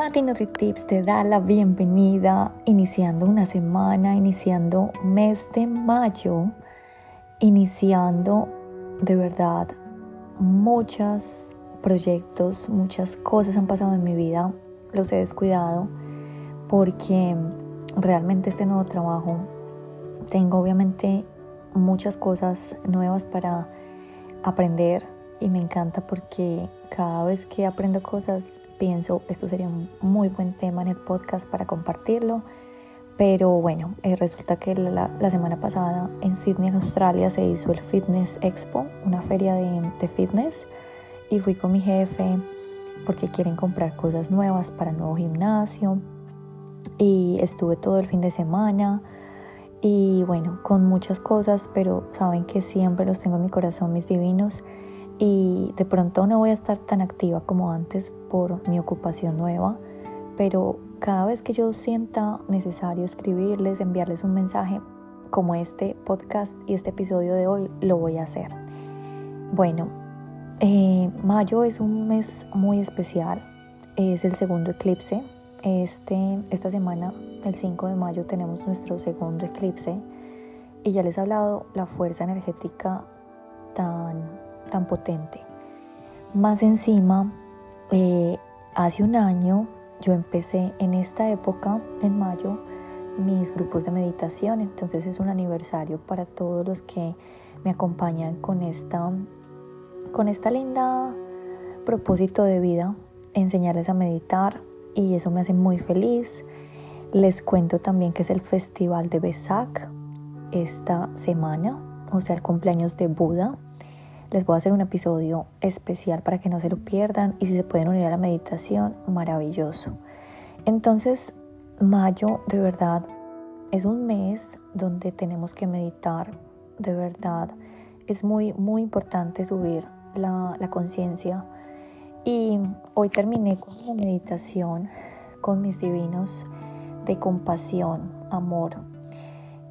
Tati NutriTips te da la bienvenida iniciando una semana, iniciando mes de mayo, iniciando de verdad muchos proyectos, muchas cosas han pasado en mi vida, los he descuidado porque realmente este nuevo trabajo tengo obviamente muchas cosas nuevas para aprender y me encanta porque cada vez que aprendo cosas pienso esto sería un muy buen tema en el podcast para compartirlo. Pero bueno, eh, resulta que la, semana pasada en Sydney, Australia, se hizo el Fitness Expo, una feria de, de fitness, y fui con mi jefe porque quieren comprar cosas nuevas para el nuevo gimnasio. Y estuve todo el fin de semana y bueno, con muchas cosas, pero saben que siempre los tengo en mi corazón, mis divinos y de pronto no voy a estar tan activa como antes por mi ocupación nueva, pero cada vez que yo sienta necesario escribirles, enviarles un mensaje como este podcast y este episodio de hoy, lo voy a hacer. Bueno, eh, mayo es un mes muy especial, es el segundo eclipse. Este, esta semana, el 5 de mayo, tenemos nuestro segundo eclipse y ya les he hablado la fuerza energética tan tan potente. Más encima, eh, hace un año yo empecé en esta época, en mayo, mis grupos de meditación, entonces es un aniversario para todos los que me acompañan con esta, con esta linda propósito de vida, enseñarles a meditar y eso me hace muy feliz. Les cuento también que es el festival de Besak esta semana, o sea, el cumpleaños de Buda. Les voy a hacer un episodio especial para que no se lo pierdan y si se pueden unir a la meditación, maravilloso. Entonces, mayo de verdad es un mes donde tenemos que meditar, de verdad. Es muy, muy importante subir la, la conciencia. Y hoy terminé con una meditación con mis divinos de compasión, amor.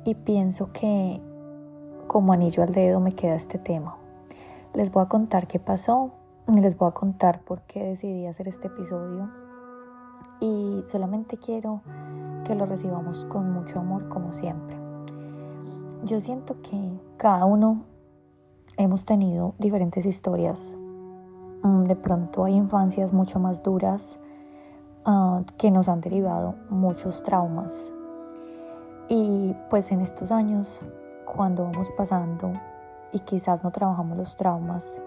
Y pienso que como anillo al dedo me queda este tema. Les voy a contar qué pasó les voy a contar por qué decidí hacer este episodio. Y solamente quiero que lo recibamos con mucho amor como siempre. Yo siento que cada uno hemos tenido diferentes historias. Mm, de pronto hay infancias mucho más duras ah, que nos han derivado muchos traumas. Y pues en estos años, cuando vamos pasando y quizás no trabajamos los traumas,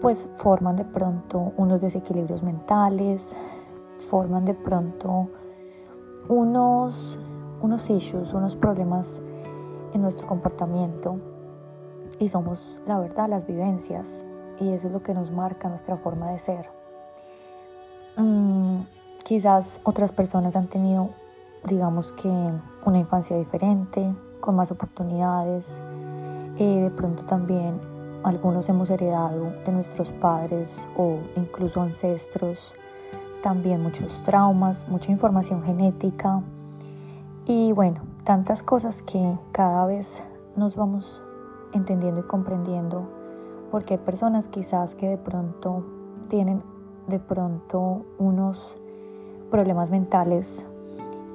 pues forman de pronto unos desequilibrios mentales, forman de pronto unos, unos issues, unos problemas en nuestro comportamiento y somos la verdad las vivencias y eso es lo que nos marca nuestra forma de ser. Mm, quizás otras personas han tenido, digamos que, una infancia diferente, con más oportunidades, eh, de pronto también algunos hemos heredado de nuestros padres o incluso ancestros también muchos traumas, mucha información genética. Y bueno, tantas cosas que cada vez nos vamos entendiendo y comprendiendo porque hay personas quizás que de pronto tienen de pronto unos problemas mentales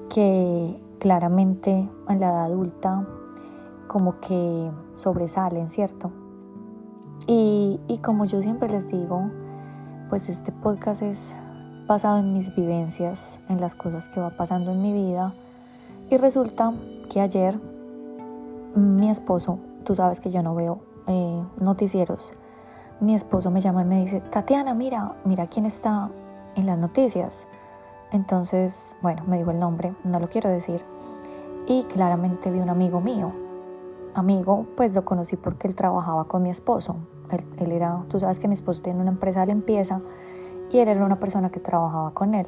que claramente en la edad adulta como que sobresalen, ¿cierto? Y, como yo siempre les digo, pues este podcast es basado en mis vivencias, en las cosas que va pasando en mi vida. Y resulta que ayer mi esposo, tú sabes que yo no veo eh, noticieros, mi esposo me llama y me dice, Tatiana, mira, mira quién está en las noticias. Entonces, bueno, me dijo el nombre, no lo quiero decir. Y claramente vi un amigo mío, amigo, pues lo conocí porque él trabajaba con mi esposo. Él, era, tú sabes que mi esposo tiene una empresa de limpieza y él era una persona que trabajaba con él.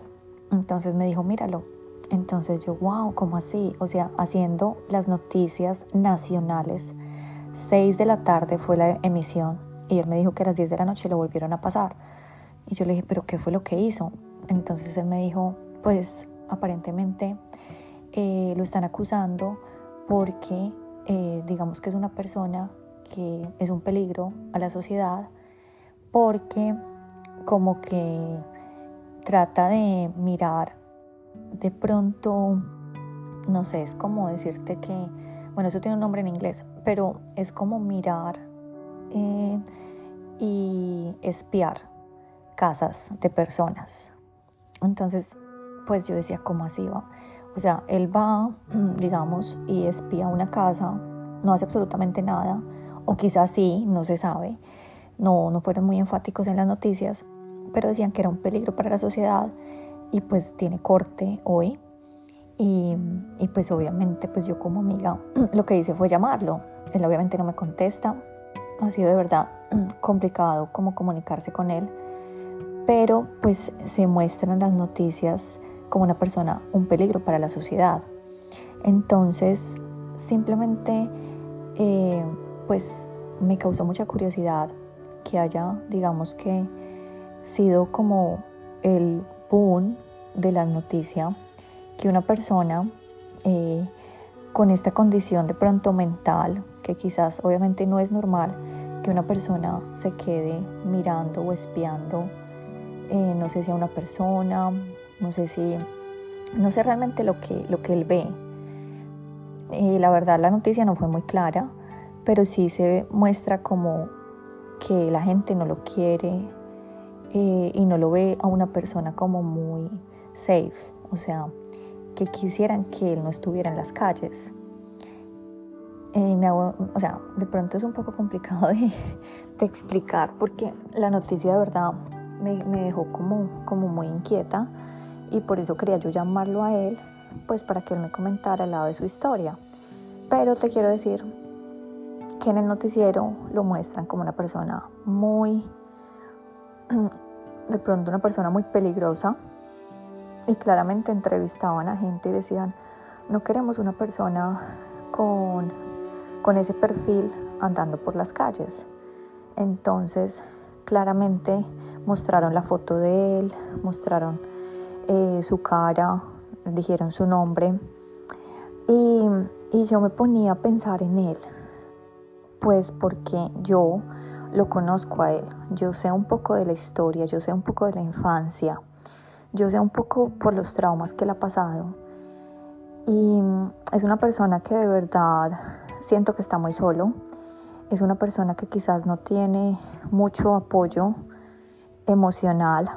Entonces me dijo, míralo. Entonces yo, wow, ¿cómo así? O sea, haciendo las noticias nacionales. 6 de la tarde fue la emisión y él me dijo que a las 10 de la noche lo volvieron a pasar. Y yo le dije, ¿pero qué fue lo que hizo? Entonces él me dijo, pues aparentemente eh, lo están acusando porque eh, digamos que es una persona que es un peligro a la sociedad porque como que trata de mirar de pronto, no sé, es como decirte que, bueno, eso tiene un nombre en inglés, pero es como mirar eh, y espiar casas de personas. Entonces, pues yo decía, ¿cómo así va? O sea, él va, digamos, y espía una casa, no hace absolutamente nada, o quizás sí, no se sabe, no, no fueron muy enfáticos en las noticias, pero decían que era un peligro para la sociedad y pues tiene corte hoy. Y, y, pues obviamente pues yo como amiga lo que hice fue llamarlo. Él obviamente no me contesta. Ha sido de verdad complicado como comunicarse con él. Pero pues se muestran las noticias como una persona un peligro para la sociedad. Entonces simplemente eh, pues me causó mucha curiosidad que haya digamos que sido como el boom de la noticia que una persona eh, con esta condición de pronto mental, que quizás obviamente no es normal, que una persona se quede mirando o espiando, eh, no sé si a una persona, no sé si, no sé realmente lo que, lo que él ve. Eh, la verdad la noticia no fue muy clara, pero sí se muestra como que la gente no lo quiere, eh, y no lo ve a una persona como muy safe, o sea, que quisieran que él no estuviera en las calles. Eh, me o sea, de pronto es un poco complicado de, explicar porque la noticia de verdad me, me, dejó como, como muy inquieta y por eso quería yo llamarlo a él, pues para que él me comentara el lado de su historia. Pero te quiero decir que en el noticiero lo muestran como una persona muy de pronto una persona muy peligrosa y claramente entrevistaban a gente y decían, no queremos una persona con, con ese perfil andando por las calles. Entonces, claramente mostraron la foto de él, mostraron eh, su cara, dijeron su nombre y, y yo me ponía a pensar en él, pues porque yo lo conozco a él, yo sé un poco de la historia, yo sé un poco de la infancia, yo sé un poco por los traumas que él ha pasado. Y es una persona que de verdad siento que está muy solo, es una persona que quizás no tiene mucho apoyo emocional,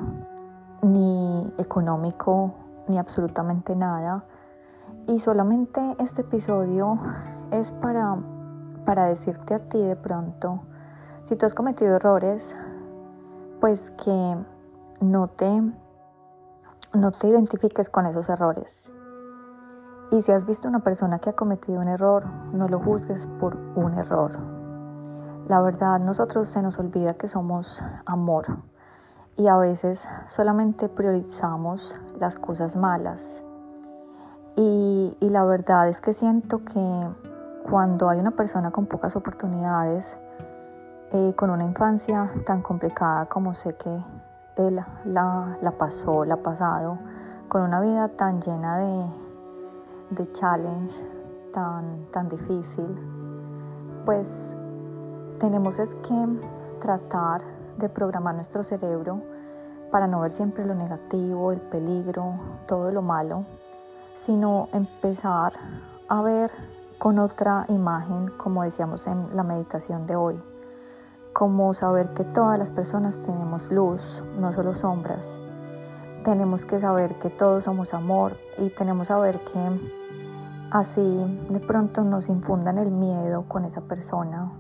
ni económico, ni absolutamente nada. Y solamente este episodio es para, para decirte a ti de pronto, si tú has cometido errores, pues que no te, no te identifiques con esos errores. Y si has visto una persona que ha cometido un error, no lo juzgues por un error. La verdad, nosotros se nos olvida que somos amor y a veces solamente priorizamos las cosas malas. Y, y la verdad es que siento que cuando hay una persona con pocas oportunidades, eh, con una infancia tan complicada como sé que él la, la, pasó, la ha pasado, con una vida tan llena de, de challenge, tan, tan difícil, pues tenemos es que tratar de programar nuestro cerebro para no ver siempre lo negativo, el peligro, todo lo malo, sino empezar a ver con otra imagen, como decíamos en la meditación de hoy como saber que todas las personas tenemos luz, no solo sombras. Tenemos que saber que todos somos amor y tenemos que saber que así de pronto nos infundan el miedo con esa persona,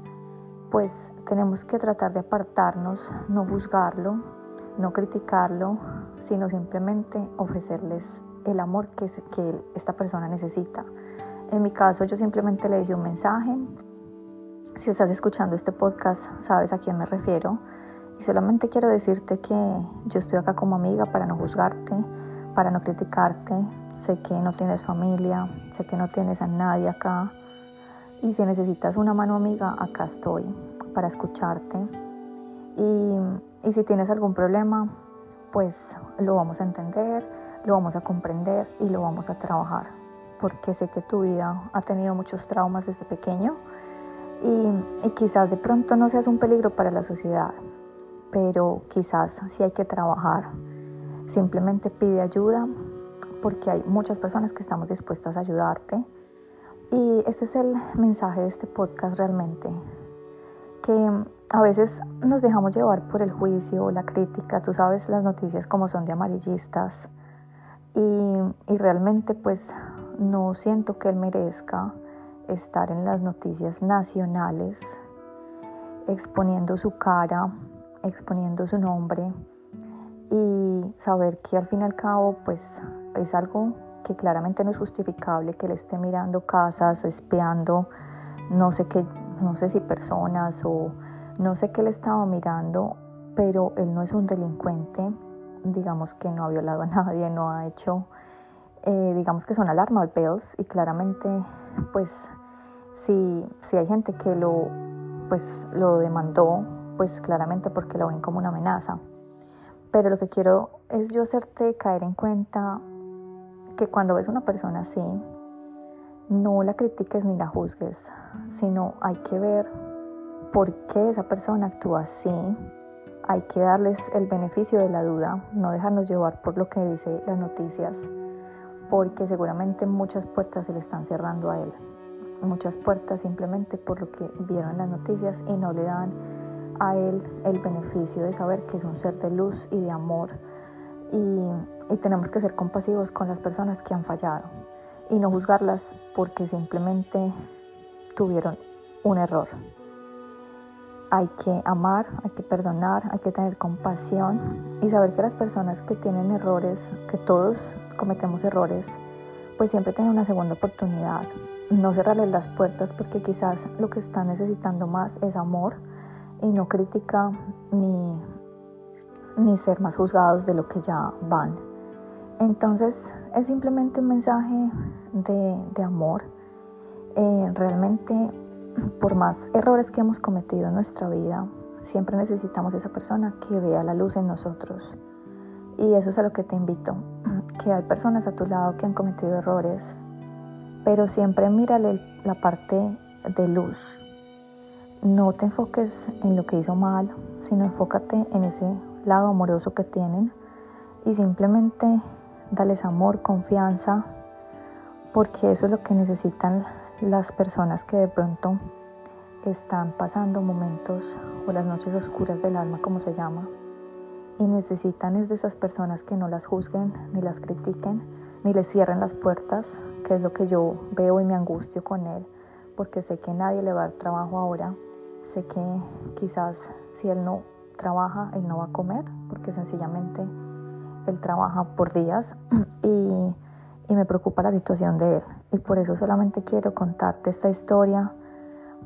pues tenemos que tratar de apartarnos, no juzgarlo, no criticarlo, sino simplemente ofrecerles el amor que, esta persona necesita. En mi caso yo simplemente le dije un mensaje, si estás escuchando este podcast, sabes a quién me refiero. Y solamente quiero decirte que yo estoy acá como amiga para no juzgarte, para no criticarte. Sé que no tienes familia, sé que no tienes a nadie acá. Y si necesitas una mano amiga, acá estoy para escucharte. Y, y si tienes algún problema, pues lo vamos a entender, lo vamos a comprender y lo vamos a trabajar. Porque sé que tu vida ha tenido muchos traumas desde pequeño y, quizás de pronto no seas un peligro para la sociedad, pero quizás sí hay que trabajar simplemente pide ayuda porque hay muchas personas que estamos dispuestas a ayudarte. Y este es el mensaje de este podcast realmente, que a veces nos dejamos llevar por el juicio, la crítica, tú sabes las noticias como son de amarillistas. Y, y realmente pues no siento que él merezca estar en las noticias nacionales exponiendo su cara, exponiendo su nombre. Y saber que al fin y al cabo pues es algo que claramente no es justificable que él esté mirando casas, espiando, no sé qué, no sé si personas o no sé qué le estaba mirando, pero él no es un delincuente, digamos que no ha violado a nadie, no ha hecho, eh, digamos que son alarma bells y claramente pues si, si hay gente que lo pues lo demandó pues claramente porque lo ven como una amenaza. Pero lo que quiero es yo hacerte caer en cuenta que cuando ves una persona así, no la critiques ni la juzgues, sino hay que ver por qué esa persona actúa así. Hay que darles el beneficio de la duda, no dejarnos llevar por lo que dice las noticias, porque seguramente muchas puertas se le están cerrando a él. Muchas puertas simplemente por lo que vieron las noticias y no le dan a él el beneficio de saber que es un ser de luz y de amor. Y, tenemos que ser compasivos con las personas que han fallado y no juzgarlas porque simplemente tuvieron un error. Hay que amar, hay que perdonar, hay que tener compasión y saber que las personas que tienen errores, que todos cometemos errores, pues siempre tienen una segunda oportunidad no cerrarles las puertas porque quizás lo que están necesitando más es amor y no crítica ni, ni ser más juzgados de lo que ya van. Entonces es simplemente un mensaje de, amor. Eh, realmente por más errores que hemos cometido en nuestra vida, siempre necesitamos esa persona que vea la luz en nosotros. Y eso es a lo que te invito, que hay personas a tu lado que han cometido errores, pero siempre mírale la parte de luz. No te enfoques en lo que hizo mal, sino enfócate en ese lado amoroso que tienen y simplemente dales amor, confianza, porque eso es lo que necesitan las personas que de pronto están pasando momentos o las noches oscuras del alma, como se llama, y necesitan es de esas personas que no las juzguen ni las critiquen, ni les cierren las puertas, que es lo que yo veo y me angustio con él, porque sé que nadie le va a trabajo ahora, sé que quizás si él no trabaja, él no va a comer, porque sencillamente él trabaja por días y, y me preocupa la situación de él. Y por eso solamente quiero contarte esta historia,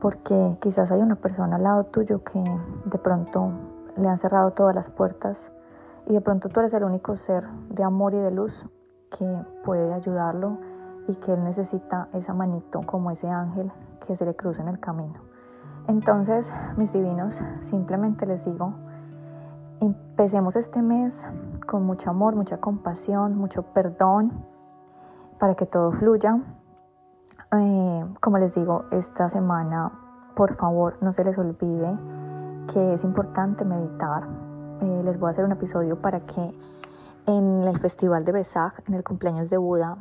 porque quizás hay una persona al lado tuyo que de pronto le han cerrado todas las puertas y de pronto tú eres el único ser de amor y de luz que puede ayudarlo y que él necesita esa manito como ese ángel que se le cruza en el camino. Entonces, mis divinos, simplemente les digo, empecemos este mes con mucho amor, mucha compasión, mucho perdón, para que todo fluya. Eh, como les digo, esta semana, por favor, no se les olvide que es importante meditar. Eh, les voy a hacer un episodio para que en el festival de Besag, en el cumpleaños de Buda,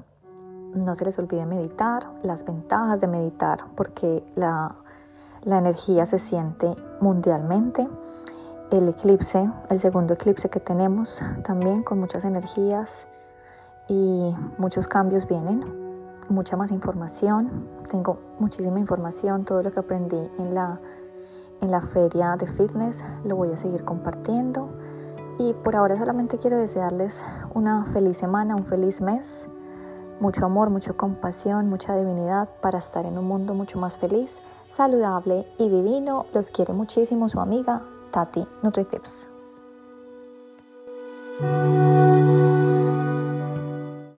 no se les olvide meditar, las ventajas de meditar, porque la, la energía se siente mundialmente. El eclipse, el segundo eclipse que tenemos, también con muchas energías y muchos cambios vienen, mucha más información. Tengo muchísima información, todo lo que aprendí en la, en la feria de fitness lo voy a seguir compartiendo. Y por ahora solamente quiero desearles una feliz semana, un feliz mes, mucho amor, mucha compasión, mucha divinidad para estar en un mundo mucho más feliz, saludable y divino. Los quiere muchísimo su amiga Tati NutriTips.